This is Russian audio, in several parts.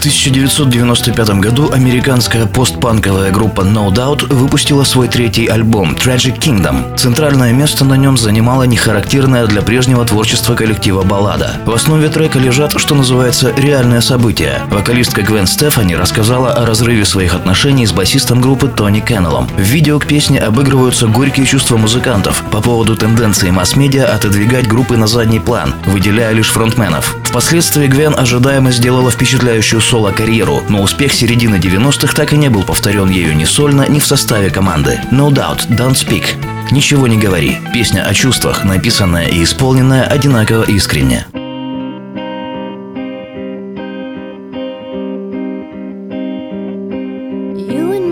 В 1995 году американская постпанковая группа No Doubt выпустила свой третий альбом Tragic Kingdom. Центральное место на нем занимала нехарактерная для прежнего творчества коллектива баллада. В основе трека лежат, что называется, реальные события. Вокалистка Гвен Стефани рассказала о разрыве своих отношений с басистом группы Тони Кеннеллом. В видео к песне обыгрываются горькие чувства музыкантов по поводу тенденции масс-медиа отодвигать группы на задний план, выделяя лишь фронтменов. Впоследствии Гвен ожидаемо сделала впечатляющую соло-карьеру, но успех середины 90-х так и не был повторен ею ни сольно, ни в составе команды. No Doubt, Don't Speak. Ничего не говори. Песня о чувствах, написанная и исполненная одинаково искренне. You and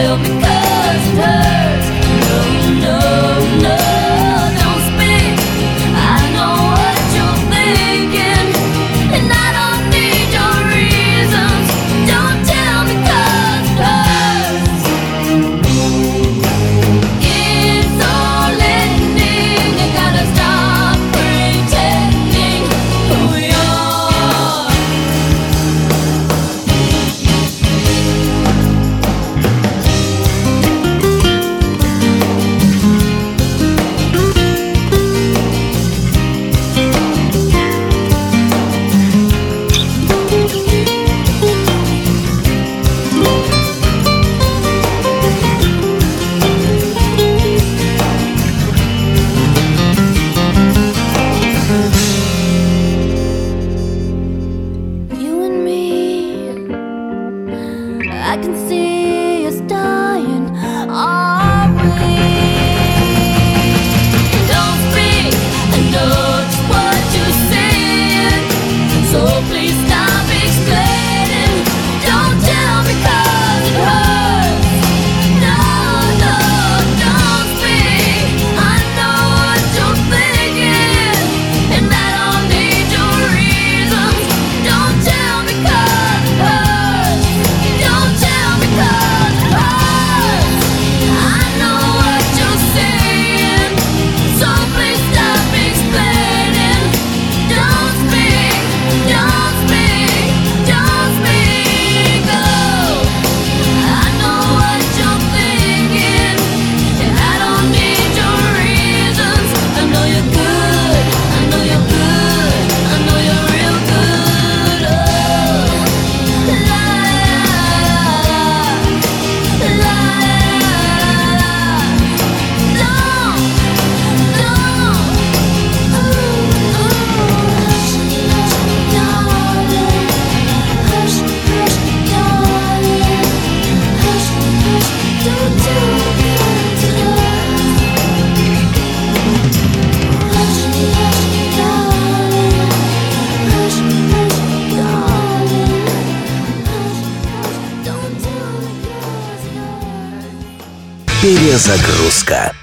will because it hurts. I can see Перезагрузка.